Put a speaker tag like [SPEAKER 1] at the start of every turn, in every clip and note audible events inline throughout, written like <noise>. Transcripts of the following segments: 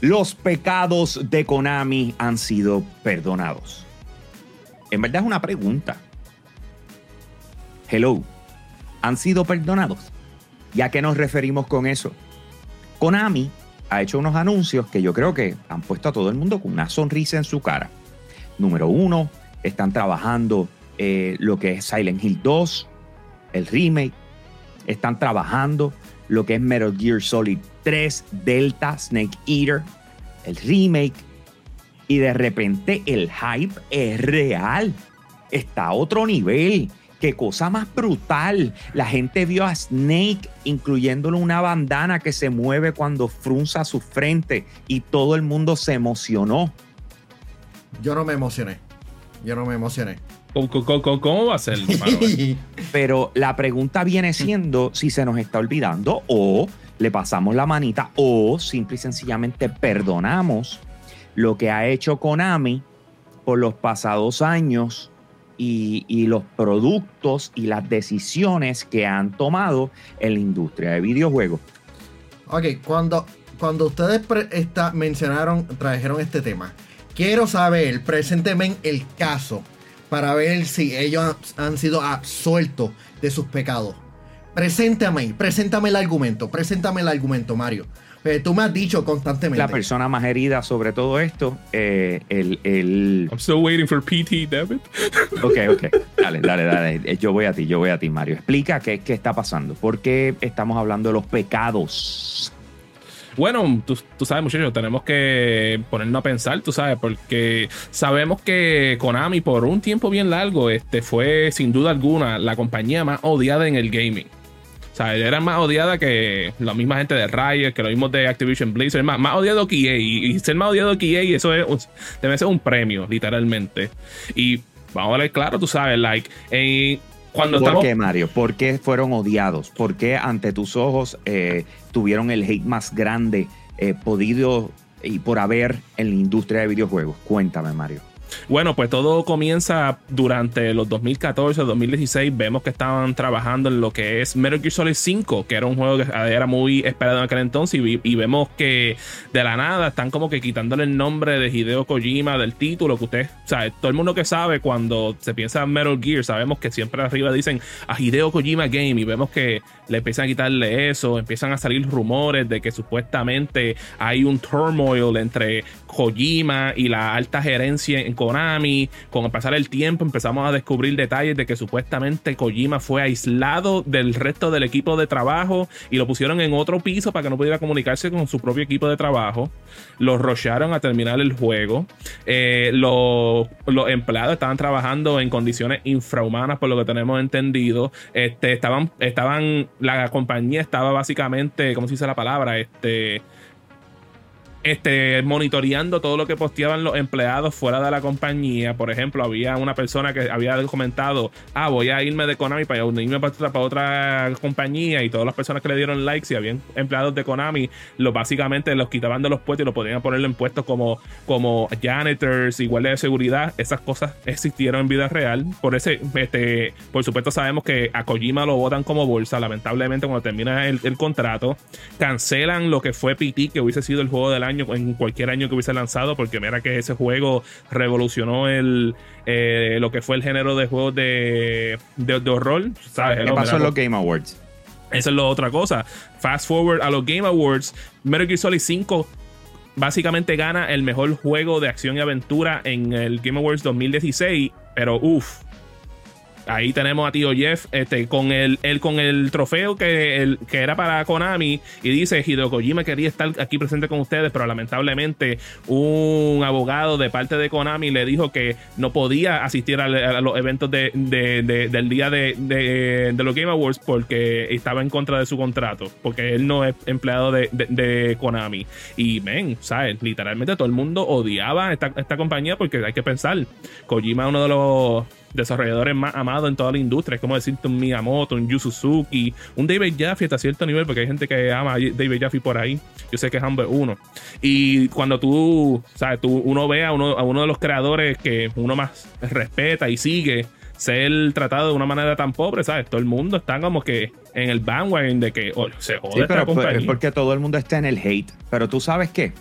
[SPEAKER 1] los pecados de Konami han sido perdonados. En verdad es una pregunta. Hello, ¿han sido perdonados? ¿Ya que nos referimos con eso? Konami ha hecho unos anuncios que yo creo que han puesto a todo el mundo con una sonrisa en su cara. Número uno, están trabajando eh, lo que es Silent Hill 2, el remake. Están trabajando lo que es Metal Gear Solid 3, Delta, Snake Eater, el remake. Y de repente el hype es real. Está a otro nivel. Qué cosa más brutal. La gente vio a Snake incluyéndole una bandana que se mueve cuando frunza su frente y todo el mundo se emocionó.
[SPEAKER 2] Yo no me emocioné. Yo no me emocioné.
[SPEAKER 3] ¿Cómo, va a ser? <laughs>
[SPEAKER 1] Pero la pregunta viene siendo si se nos está olvidando o le pasamos la manita o simple y sencillamente perdonamos lo que ha hecho Konami por los pasados años y, los productos y las decisiones que han tomado en la industria de videojuegos.
[SPEAKER 2] Ok, cuando, cuando ustedes mencionaron, trajeron este tema, quiero saber, presénteme el caso para ver si ellos han sido absueltos de sus pecados. Preséntame, preséntame el argumento, preséntame el argumento, Mario. Eh, tú me has dicho constantemente.
[SPEAKER 1] La persona más herida sobre todo esto, eh, el, el,
[SPEAKER 3] I'm still waiting for PT, David. <laughs>
[SPEAKER 1] ok, ok. Dale, dale, dale. Eh, yo voy a ti, yo voy a ti, Mario. Explica qué, qué está pasando. ¿Por qué estamos hablando de los pecados?
[SPEAKER 3] Bueno, tú, tú, sabes, muchachos, tenemos que ponernos a pensar, tú sabes, porque sabemos que Konami por un tiempo bien largo este, fue sin duda alguna la compañía más odiada en el gaming. O sea, era más odiada que la misma gente de Riot, que lo mismo de Activision Blizzard, más, más odiado que EA. Y, ser más odiado que EA, eso es, debe ser un premio, literalmente. Y vamos a ver claro, tú sabes, like, cuando
[SPEAKER 1] ¿Por qué, Mario? ¿Por qué fueron odiados? ¿Por qué ante tus ojos eh, tuvieron el hate más grande eh, podido y por haber en la industria de videojuegos? Cuéntame, Mario.
[SPEAKER 3] Bueno, pues todo comienza durante los 2014, 2016. Vemos que estaban trabajando en lo que es Metal Gear Solid 5, que era un juego que era muy esperado en aquel entonces. Y, vemos que de la nada están como que quitándole el nombre de Hideo Kojima del título. Que usted, o sea, todo el mundo que sabe cuando se piensa en Metal Gear, sabemos que siempre arriba dicen a Hideo Kojima Game. Y vemos que le empiezan a quitarle eso. Empiezan a salir rumores de que supuestamente hay un turmoil entre Kojima y la alta gerencia en Konami. Con el pasar el tiempo empezamos a descubrir detalles de que supuestamente Kojima fue aislado del resto del equipo de trabajo y lo pusieron en otro piso para que no pudiera comunicarse con su propio equipo de trabajo. Lo rocharon a terminar el juego. Eh, los, empleados estaban trabajando en condiciones infrahumanas, por lo que tenemos entendido. Este, estaban, estaban, la compañía estaba básicamente, ¿cómo se dice la palabra? Este este, monitoreando todo lo que posteaban los empleados fuera de la compañía. Por ejemplo, había una persona que había comentado, ah, voy a irme de Konami para irme para otra, compañía y todas las personas que le dieron likes y habían empleados de Konami, lo, básicamente los quitaban de los puestos y lo podían poner en puestos como, como janitors, igual de seguridad. Esas cosas existieron en vida real. Por ese, este, por supuesto sabemos que a Kojima lo votan como bolsa. Lamentablemente cuando termina el, el contrato, cancelan lo que fue PT, que hubiese sido el juego del año en cualquier año que hubiese lanzado, porque mira que ese juego revolucionó el eh, lo que fue el género de juegos de, de, horror.
[SPEAKER 1] ¿sabes? ¿Qué pasó en los Game Awards?
[SPEAKER 3] Esa es la otra cosa. Fast forward a los Game Awards, Metal Gear Solid 5 básicamente gana el mejor juego de acción y aventura en el Game Awards 2016, pero uff, ahí tenemos a tío Jeff este, con, el, con el trofeo que, el, que era para Konami y dice Hideo Kojima quería estar aquí presente con ustedes, pero lamentablemente un abogado de parte de Konami le dijo que no podía asistir a, los eventos de, del día de, los Game Awards porque estaba en contra de su contrato, porque él no es empleado de, Konami. Y ven, ¿sabes? Literalmente todo el mundo odiaba esta, esta compañía porque hay que pensar, Kojima es uno de los desarrolladores más amados en toda la industria. Es como decirte un Miyamoto, un Yu Suzuki, un David Jaffe hasta cierto nivel, porque hay gente que ama a David Jaffe por ahí. Yo sé que es Humber uno. Y cuando tú, sabes, tú, uno ve a uno, a uno de los creadores que uno más respeta y sigue ser tratado de una manera tan pobre, ¿sabes? Todo el mundo está como que en el bandwagon de que oh, se jode
[SPEAKER 1] sí, pero es porque todo el mundo está en el hate. Pero tú sabes qué?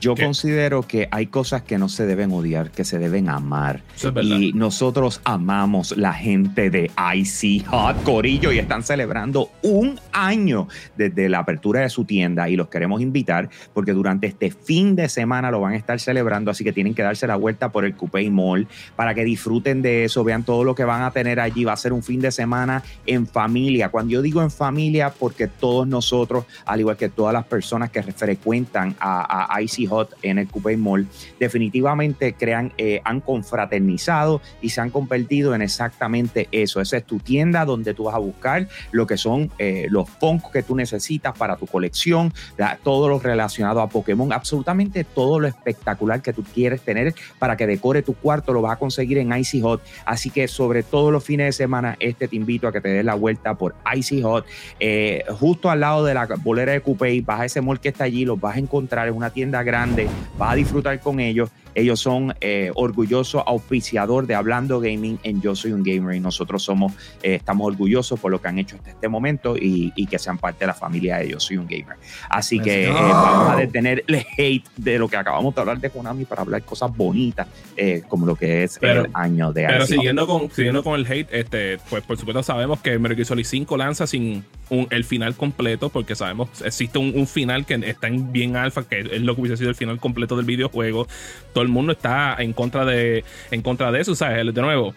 [SPEAKER 1] Yo
[SPEAKER 3] ¿Qué?
[SPEAKER 1] considero que hay cosas que no se deben odiar, que se deben amar.
[SPEAKER 3] Eso es verdad.
[SPEAKER 1] Y nosotros amamos la gente de Icy Hot Corillo y están celebrando un año desde la apertura de su tienda y los queremos invitar porque durante este fin de semana lo van a estar celebrando, así que tienen que darse la vuelta por el Coupé Mall para que disfruten de eso, vean todo lo que van a tener allí. Va a ser un fin de semana en familia. Cuando yo digo en familia, porque todos nosotros, al igual que todas las personas que frecuentan a, a Hot en el Coupé Mall, definitivamente crean, eh, han confraternizado y se han convertido en exactamente eso. Esa es tu tienda donde tú vas a buscar lo que son eh, los Funkos que tú necesitas para tu colección, la- todo lo relacionado a Pokémon, absolutamente todo lo espectacular que tú quieres tener para que decore tu cuarto lo vas a conseguir en Icy Hot. Así que sobre todo los fines de semana, este te invito a que te des la vuelta por Icy Hot, eh, justo al lado de la bolera de Coupé, vas a ese mall que está allí, los vas a encontrar en una tienda grande, vas a disfrutar con ellos. Ellos son eh, orgullosos auspiciador de Hablando Gaming en Yo Soy un Gamer y nosotros somos, eh, estamos orgullosos por lo que han hecho hasta este momento y, y que sean parte de la familia de Yo Soy un Gamer. Así que eh, vamos a detener el hate de lo que acabamos de hablar de Konami para hablar cosas bonitas eh, como lo que es
[SPEAKER 3] Pero-
[SPEAKER 1] el año de
[SPEAKER 3] Pero
[SPEAKER 1] Icy Hot.
[SPEAKER 3] siguiendo con, siguiendo con el hate, este, pues por supuesto sabemos que Metal Gear Solid 5 lanza sin un- el final completo, porque sabemos existe un, un final que está en bien alfa, que es lo que hubiese sido el final completo del videojuego. Todo el mundo está en contra de, en contra de eso, ¿sabes? De nuevo.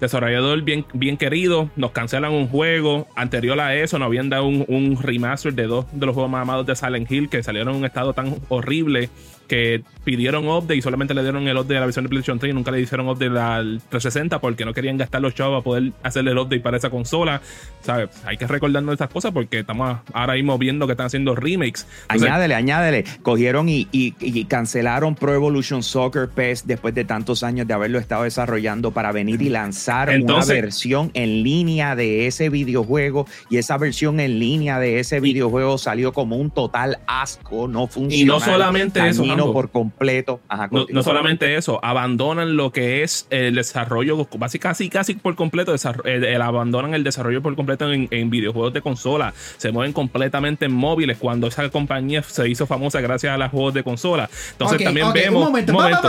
[SPEAKER 3] Desarrollador bien, bien querido, nos cancelan un juego. Anterior a eso, nos habían dado un, un remaster de dos de los juegos más amados de Silent Hill que salieron en un estado tan horrible que pidieron update y solamente le dieron el update de la versión de PlayStation 3 y nunca le hicieron update al 360 porque no querían gastar los chavos a poder hacerle el update para esa consola. ¿Sabes? Hay que recordarnos estas cosas porque estamos ahora mismo viendo que están haciendo remakes. Entonces,
[SPEAKER 1] Añádele, añádele. Cogieron y, y- y cancelaron Pro Evolution Soccer PES después de tantos años de haberlo estado desarrollando para venir y lanzar
[SPEAKER 3] Entonces-
[SPEAKER 1] una versión en línea de ese videojuego. Y esa versión en línea de ese videojuego salió como un total asco, no funcionó.
[SPEAKER 3] solamente eso,
[SPEAKER 1] Por completo. Ajá,
[SPEAKER 3] No, solamente eso, abandonan lo que es el desarrollo, básicamente casi, casi por completo, el- el- abandonan el desarrollo por completo en, en videojuegos de consola, se mueven completamente en móviles cuando esa compañía se hizo famosa gracias a los juegos de consola. Entonces también vemos...
[SPEAKER 2] un momento,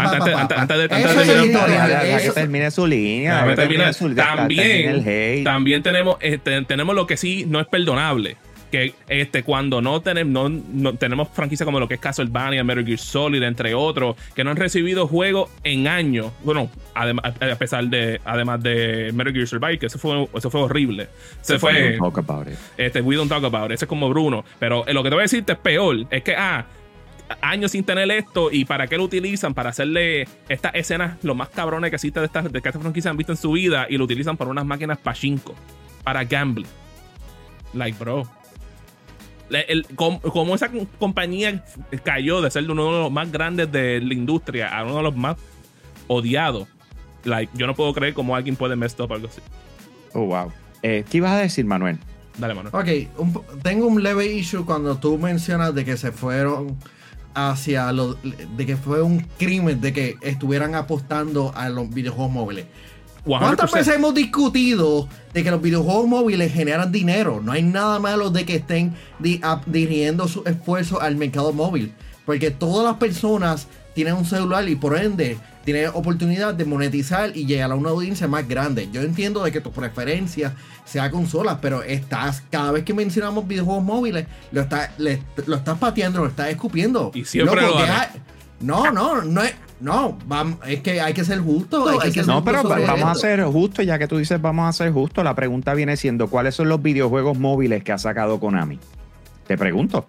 [SPEAKER 3] Antes- de-
[SPEAKER 1] termine su línea.
[SPEAKER 3] También, también tenemos, este, tenemos lo que sí no es perdonable. Que este, cuando no, tenemos no, no- tenemos franquicias como lo que es Castlevania, Metal Gear Solid, entre otros, que no han recibido juegos en años. Bueno, además, a pesar de, además de Metal Gear Survive, que eso fue, eso fue horrible. Se fue,
[SPEAKER 1] Talk about it.
[SPEAKER 3] este, we don't talk about it. Ese es como Bruno. Pero eh, lo que te voy a decirte es peor. Es que, ah, años sin tener esto y para qué lo utilizan para hacerle estas escenas lo más cabrones que existe de estas de que estas franquicias han visto en su vida y lo utilizan para unas máquinas pachinko para gambling like bro el- como esa com- compañía cayó de ser uno de los más grandes de la industria a uno de los más odiados like yo no puedo creer cómo alguien puede messed up algo así
[SPEAKER 1] Oh, wow. Eh, ¿Qué ibas a decir, Manuel?
[SPEAKER 3] dale mano
[SPEAKER 2] Ok, un tengo un leve issue cuando tú mencionas de que se fueron hacia lo de que fue un crimen de que estuvieran apostando a los videojuegos móviles. ¿Cuántas
[SPEAKER 3] 100%.
[SPEAKER 2] veces hemos discutido de que los videojuegos móviles generan dinero? No hay nada malo de que estén di- dirigiendo su esfuerzo al mercado móvil. Porque todas las personas tienen un celular y por ende tienen oportunidad de monetizar y llegar a una audiencia más grande. Yo entiendo de que tu preferencia sea consolas, pero estás, cada vez que mencionamos videojuegos móviles, lo estás, le- lo estás pateando, lo estás escupiendo.
[SPEAKER 3] Y siempre lo
[SPEAKER 2] deja- no, no, no es. No, es que hay que ser justo. hay que ser
[SPEAKER 1] No,
[SPEAKER 2] justo
[SPEAKER 1] pero vamos a ser justos, ya que tú dices vamos a ser justos, la pregunta viene siendo, ¿cuáles son los videojuegos móviles que ha sacado Konami? Te pregunto,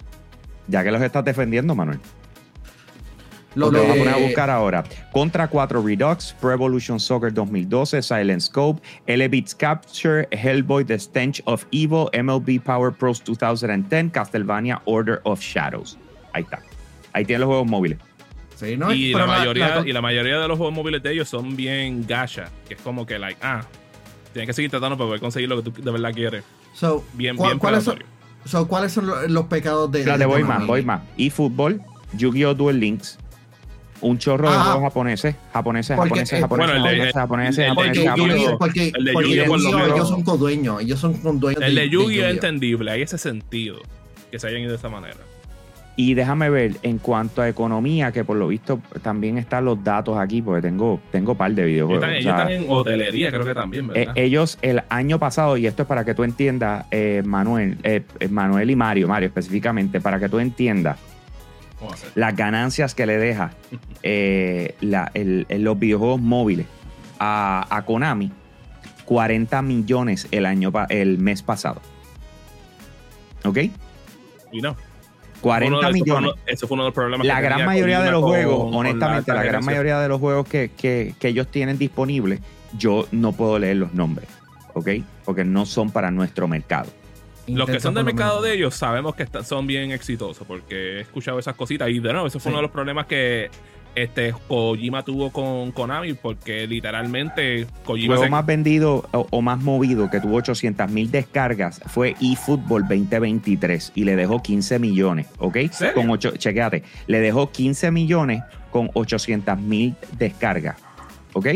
[SPEAKER 1] ya que los estás defendiendo, Manuel.
[SPEAKER 2] Lo
[SPEAKER 1] Lo vamos a poner a buscar ahora. Contra 4 Redux, Pro Evolution Soccer 2012, Silent Scope, Elevit's Capture, Hellboy The Stench of Evil, MLB Power Pros 2010, Castlevania Order of Shadows. Ahí está. Ahí tienen los juegos móviles.
[SPEAKER 2] Sí, no,
[SPEAKER 3] y, la
[SPEAKER 2] la-
[SPEAKER 3] mayoría,
[SPEAKER 2] la-
[SPEAKER 3] y la mayoría de los juegos móviles de ellos son bien gacha, que es como que, like, ah, tienes que seguir tratando para poder conseguir lo que tú de verdad quieres.
[SPEAKER 2] so,
[SPEAKER 3] Bien,
[SPEAKER 2] ¿cuál-
[SPEAKER 3] bien
[SPEAKER 2] ¿cuáles, son, so, ¿Cuáles son lo- los pecados de. De
[SPEAKER 1] voy más, voy más. eFootball, Yu-Gi-Oh! Duel Links, un chorro de
[SPEAKER 2] Ajá.
[SPEAKER 1] juegos japoneses, japoneses,
[SPEAKER 2] Porque,
[SPEAKER 1] japoneses,
[SPEAKER 2] eh,
[SPEAKER 1] japoneses,
[SPEAKER 3] bueno, el de-
[SPEAKER 1] japoneses, japoneses, japoneses,
[SPEAKER 2] Porque,
[SPEAKER 1] japoneses.
[SPEAKER 3] El de Yu-Gi-Oh! menos.
[SPEAKER 2] ellos son codueños. Ellos son con dueños
[SPEAKER 3] El de Yu-Gi-Oh! es entendible, hay ese sentido que se hayan ido de esa manera.
[SPEAKER 1] Y déjame ver, en cuanto a economía, que por lo visto también están los datos aquí, porque tengo, tengo par de
[SPEAKER 3] Ellos
[SPEAKER 1] videojuegos.
[SPEAKER 3] están,
[SPEAKER 1] o
[SPEAKER 3] ellos están en hotelería, creo que también,
[SPEAKER 1] eh,
[SPEAKER 3] ¿verdad?
[SPEAKER 1] ellos el año pasado, y esto es para que tú entiendas, eh, Manuel, eh, Manuel y Mario, Mario específicamente, para que tú entiendas las ganancias que le deja la- el- el- los videojuegos móviles a, a Konami, 40 millones el año el mes pasado. ¿Ok?
[SPEAKER 3] Y no.
[SPEAKER 1] 40
[SPEAKER 3] Uno de- eso fue
[SPEAKER 1] millones.
[SPEAKER 3] uno- Eso fue uno de los problemas.
[SPEAKER 1] La
[SPEAKER 3] que
[SPEAKER 1] gran
[SPEAKER 3] tenía
[SPEAKER 1] mayoría de los
[SPEAKER 3] con-
[SPEAKER 1] juegos,
[SPEAKER 3] con
[SPEAKER 1] honestamente, la gran mayoría de los juegos que, que- que ellos tienen disponibles, yo no puedo leer los nombres, ¿ok? Porque no son para nuestro mercado.
[SPEAKER 3] Los que son del mercado
[SPEAKER 2] menos.
[SPEAKER 3] de ellos sabemos que están- son bien exitosos porque he escuchado esas cositas y de nuevo, eso fue
[SPEAKER 2] Sí.
[SPEAKER 3] uno de los problemas que este Kojima tuvo con Konami porque literalmente Kojima
[SPEAKER 1] juego
[SPEAKER 3] se-
[SPEAKER 1] más vendido o, o más movido que tuvo 800 mil descargas fue eFootball 2023 y le dejó 15 millones, ¿ok?
[SPEAKER 3] serio?
[SPEAKER 1] Con ocho, chequéate, le dejó 15 millones con 800 mil descargas, ¿ok?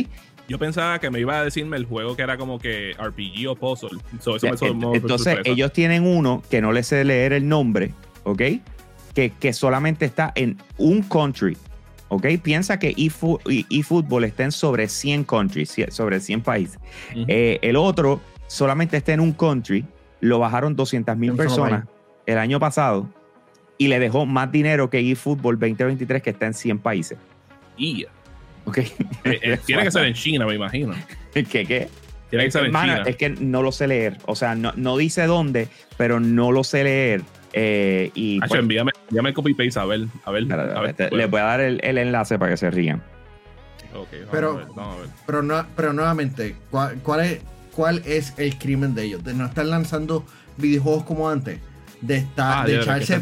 [SPEAKER 3] yo pensaba que me iba a decirme el juego que era como que RPG o puzzle. So, eso
[SPEAKER 1] Ya,
[SPEAKER 3] me
[SPEAKER 1] Entonces, ellos tienen uno que no les sé leer el nombre, ¿ok? Que, que solamente está en un country, ¿ok? Piensa que eFo- e- eFootball está en sobre 100 countries, sobre 100 países.
[SPEAKER 3] Ujú.
[SPEAKER 1] Eh, el otro solamente está en un country, lo bajaron 200 mil personas el año pasado y le dejó más dinero que eFootball 2023 que está en 100 países,
[SPEAKER 3] Y,
[SPEAKER 1] ¿ok?
[SPEAKER 3] eh, eh, <laughs> tiene que ser en China, me imagino.
[SPEAKER 1] ¿Qué qué?
[SPEAKER 3] Tiene que ser en China.
[SPEAKER 1] es que no lo sé leer. O sea, no, no dice dónde, pero no lo sé leer. Eh, y
[SPEAKER 3] Hacho,
[SPEAKER 1] pues,
[SPEAKER 3] envíame, envíame el copy paste a ver. A ver, a ver.
[SPEAKER 1] te- les voy a dar el, el enlace para que se rían.
[SPEAKER 3] Ok, vamos
[SPEAKER 2] Pero-
[SPEAKER 3] a ver, vamos a ver.
[SPEAKER 2] Pero, no, pero nuevamente, ¿cuál, cuál es, ¿cuál es el crimen de ellos? De no estar lanzando videojuegos como antes. De, estar,
[SPEAKER 3] Ah,
[SPEAKER 2] de,
[SPEAKER 3] de
[SPEAKER 2] echarse,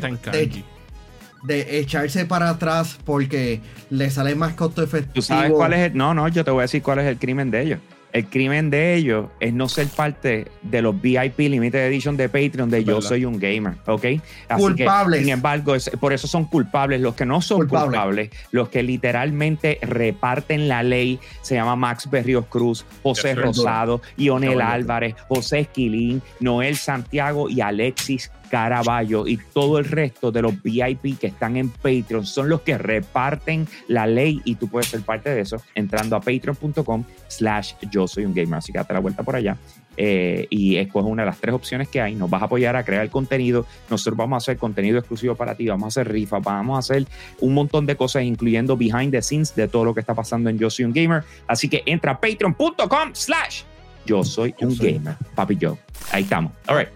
[SPEAKER 2] de, echarse para atrás porque le sale más costo efectivo.
[SPEAKER 1] ¿Tú sabes cuál es el.? No, no, yo te voy a decir cuál es el crimen de ellos. El crimen de ellos es no ser parte de los VIP Limited Edition de Patreon de Yo
[SPEAKER 3] ¿Verdad?
[SPEAKER 1] Soy un Gamer, ¿ok? Así
[SPEAKER 2] Culpables.
[SPEAKER 1] Que, sin embargo, es- por eso son culpables. Los que no son
[SPEAKER 2] Culpables.
[SPEAKER 1] culpables, los que literalmente reparten la ley, se llama Max Berrios Cruz, José. Rosado, Ionel. Álvarez, José Esquilín, Noel Santiago y Alexis Caraballo y todo el resto de los VIP que están en Patreon son los que reparten la ley y tú puedes ser parte de eso entrando a patreon.com slash yo soy un gamer. Así que date la vuelta por allá eh, y escoge una de las tres opciones que hay. Nos vas a apoyar a crear contenido. Nosotros vamos a hacer contenido exclusivo para ti. Vamos a hacer rifas, vamos a hacer un montón de cosas, incluyendo behind the scenes de todo lo que está pasando en Yo Soy un Gamer. Así que entra a patreon.com slash yo soy
[SPEAKER 2] Yo
[SPEAKER 1] un
[SPEAKER 2] soy-
[SPEAKER 1] gamer. Papi Joe. Ahí estamos. All right.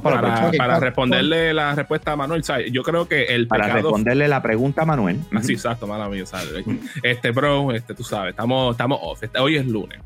[SPEAKER 1] Para, la
[SPEAKER 3] Para,
[SPEAKER 1] próxima.
[SPEAKER 2] Ok,
[SPEAKER 3] para
[SPEAKER 2] ¿cuál-
[SPEAKER 3] responderle la respuesta a Manuel, ¿sabes? yo creo que el
[SPEAKER 1] Para
[SPEAKER 3] pecado
[SPEAKER 1] responderle la pregunta a Manuel.
[SPEAKER 3] Ah, <laughs> sí, exacto, mala mía, ¿sabes? Este, bro, este, tú sabes, estamos, estamos off. Este, hoy es lunes.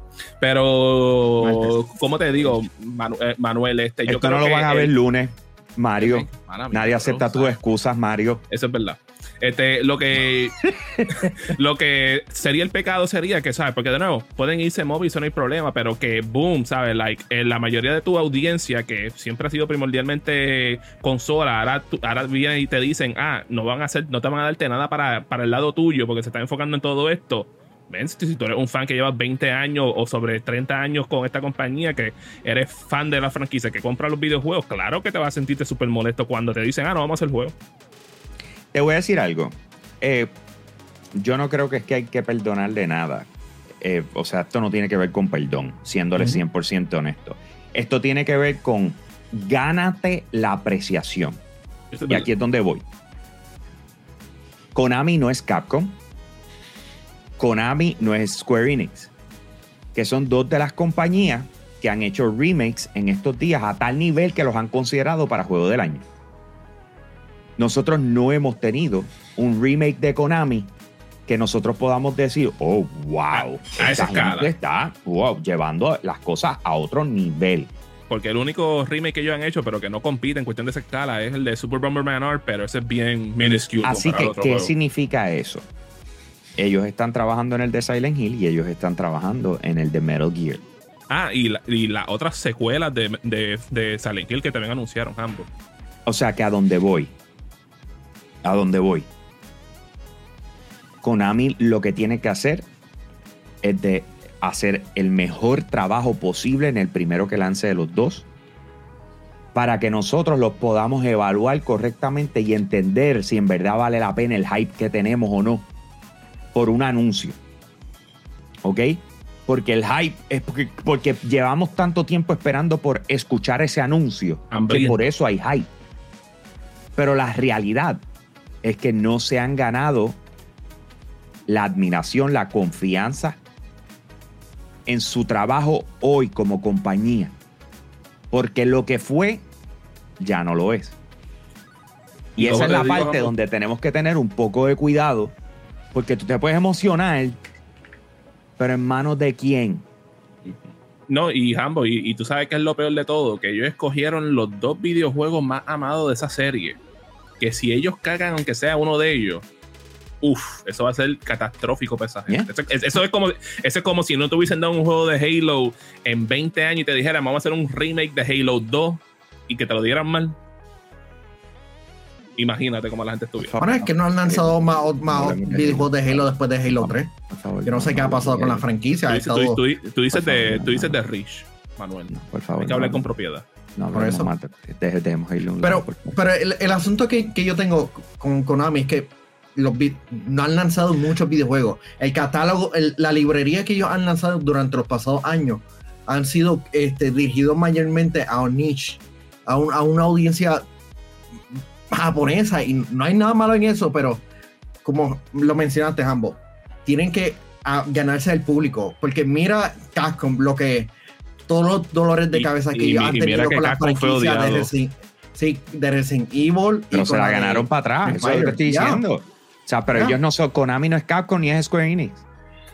[SPEAKER 3] Pero, ¿cómo te digo, Manu- eh, Manuel? Este, yo
[SPEAKER 1] Esto
[SPEAKER 3] creo
[SPEAKER 1] no lo
[SPEAKER 3] que
[SPEAKER 1] van a
[SPEAKER 3] el-
[SPEAKER 1] ver lunes, Mario.
[SPEAKER 3] Mía,
[SPEAKER 1] Nadie
[SPEAKER 3] bro,
[SPEAKER 1] acepta tus
[SPEAKER 3] ¿sabes?
[SPEAKER 1] excusas, Mario.
[SPEAKER 3] Eso es verdad. Este, lo que <laughs> lo que sería el pecado sería que, ¿sabes? Porque de nuevo, pueden irse móvil, eso no hay problema, pero que boom, ¿sabes? Like, eh, la mayoría de tu audiencia, que siempre ha sido primordialmente consola, ahora, tú- ahora vienen y te dicen, ah, no van a hacer, no te van a darte nada para, para el lado tuyo, porque se están enfocando en todo esto. Ven, si si tú eres un fan que llevas 20 años o sobre 30 años con esta compañía, que eres fan de la franquicia, que compra los videojuegos, claro que te vas a sentirte súper molesto cuando te dicen, ah, no, vamos a hacer el juego.
[SPEAKER 1] Te voy a decir algo. Eh, yo no creo que es que hay que perdonarle nada. Eh, o sea, esto no tiene que ver con perdón, siéndole
[SPEAKER 2] Ujú.
[SPEAKER 1] 100% honesto. Esto tiene que ver con gánate la apreciación. Y aquí es donde voy. Konami no es Capcom. Konami no es Square Enix. Que son dos de las compañías que han hecho remakes en estos días a tal nivel que los han considerado para juego del año. Nosotros no hemos tenido un remake de Konami que nosotros podamos decir, oh, wow,
[SPEAKER 3] A- a esa escala.
[SPEAKER 1] está wow, llevando las cosas a otro nivel.
[SPEAKER 3] Porque el único remake que ellos han hecho, pero que no compite en cuestión de esa escala, es el de Super Bomberman R, pero ese es bien minuscule.
[SPEAKER 1] Así que, ¿qué
[SPEAKER 3] juego.
[SPEAKER 1] significa eso? Ellos están trabajando en el de Silent Hill y ellos están trabajando en el de Metal Gear.
[SPEAKER 3] Ah, y, la- y las otras secuelas de, de, de Silent Hill que también anunciaron ambos.
[SPEAKER 1] O sea que a dónde voy, a dónde voy. Konami lo que tiene que hacer es de hacer el mejor trabajo posible en el primero que lance de los dos para que nosotros los podamos evaluar correctamente y entender si en verdad vale la pena el hype que tenemos o no por un anuncio. ¿Ok? Porque el hype es porque, porque llevamos tanto tiempo esperando por escuchar ese anuncio que por eso hay hype. Pero la realidad es que no se han ganado la admiración, la confianza en su trabajo hoy como compañía. Porque lo que fue ya no lo es. Y esa es la
[SPEAKER 3] digo,
[SPEAKER 1] parte
[SPEAKER 3] vamos-
[SPEAKER 1] donde tenemos que tener un poco de cuidado. Porque tú te puedes emocionar, pero en manos de quién.
[SPEAKER 3] No, y Hambo, y, y tú sabes que es lo peor de todo, que ellos escogieron los dos videojuegos más amados de esa serie. Que si ellos cagan, aunque sea uno de ellos, uff, eso va a ser catastrófico para esa gente. Eso, es- eso es como, eso es como si no te hubiesen dado un juego de Halo en 20 años y te dijeran, vamos a hacer un remake de Halo 2 y que te lo dieran mal. Imagínate cómo la gente estuviera.
[SPEAKER 2] Bueno, es que no han lanzado más, más videojuegos de Halo después de Halo 3.
[SPEAKER 1] Por favor,
[SPEAKER 2] Yo no sé qué ha pasado con la franquicia.
[SPEAKER 3] Tú dices,
[SPEAKER 2] estado-
[SPEAKER 3] tú- tú- tú dices
[SPEAKER 1] Por
[SPEAKER 3] de,
[SPEAKER 1] favor,
[SPEAKER 3] tú dices
[SPEAKER 1] no.
[SPEAKER 3] de Rich, Manuel.
[SPEAKER 1] No, por favor.
[SPEAKER 3] Hay que hablar
[SPEAKER 1] no,
[SPEAKER 3] con propiedad.
[SPEAKER 1] No,
[SPEAKER 2] Por eso.
[SPEAKER 1] dejemos un
[SPEAKER 2] Pero,
[SPEAKER 1] lado,
[SPEAKER 2] pero el, el asunto que, que yo tengo con Konami es que los no han lanzado muchos videojuegos. El catálogo, el- la librería que ellos han lanzado durante los pasados años han sido este, dirigidos mayormente a un niche, a, un- a una audiencia japonesa. Y no hay nada malo en eso, pero como lo mencionaste, ambos, tienen que ah, ganarse el público. Porque mira Capcom, lo que todos los dolores de
[SPEAKER 3] Y-
[SPEAKER 2] cabeza que
[SPEAKER 3] y
[SPEAKER 2] ellos
[SPEAKER 3] mi-
[SPEAKER 2] han
[SPEAKER 3] y
[SPEAKER 2] tenido
[SPEAKER 3] que
[SPEAKER 2] con la
[SPEAKER 3] Capcom fue
[SPEAKER 2] franquicia de. Resident, sí, de Resident Evil. y
[SPEAKER 1] Pero se la
[SPEAKER 2] de-
[SPEAKER 1] ganaron para atrás, eso es lo que estoy
[SPEAKER 2] Ya.
[SPEAKER 1] diciendo. O sea, pero ellos no son, Konami no es Capcom ni es Square Enix.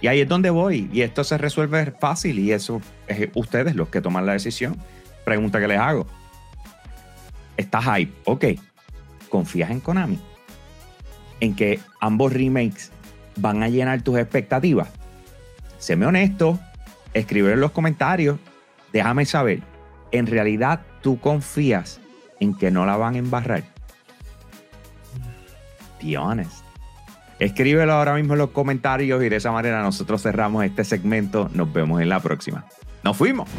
[SPEAKER 1] Y ahí es donde voy. Y esto se resuelve fácil y eso es ustedes los que toman la decisión. Pregunta que les hago. Está hype, ok. ¿Confías en Konami? En que ambos remakes van a llenar tus expectativas. Séme honesto, escribe en los comentarios, déjame saber. En realidad, tú confías en que no la van a embarrar. Be honest. Escríbelo ahora mismo en los comentarios y de esa manera nosotros cerramos este segmento. Nos vemos en la próxima. Nos fuimos.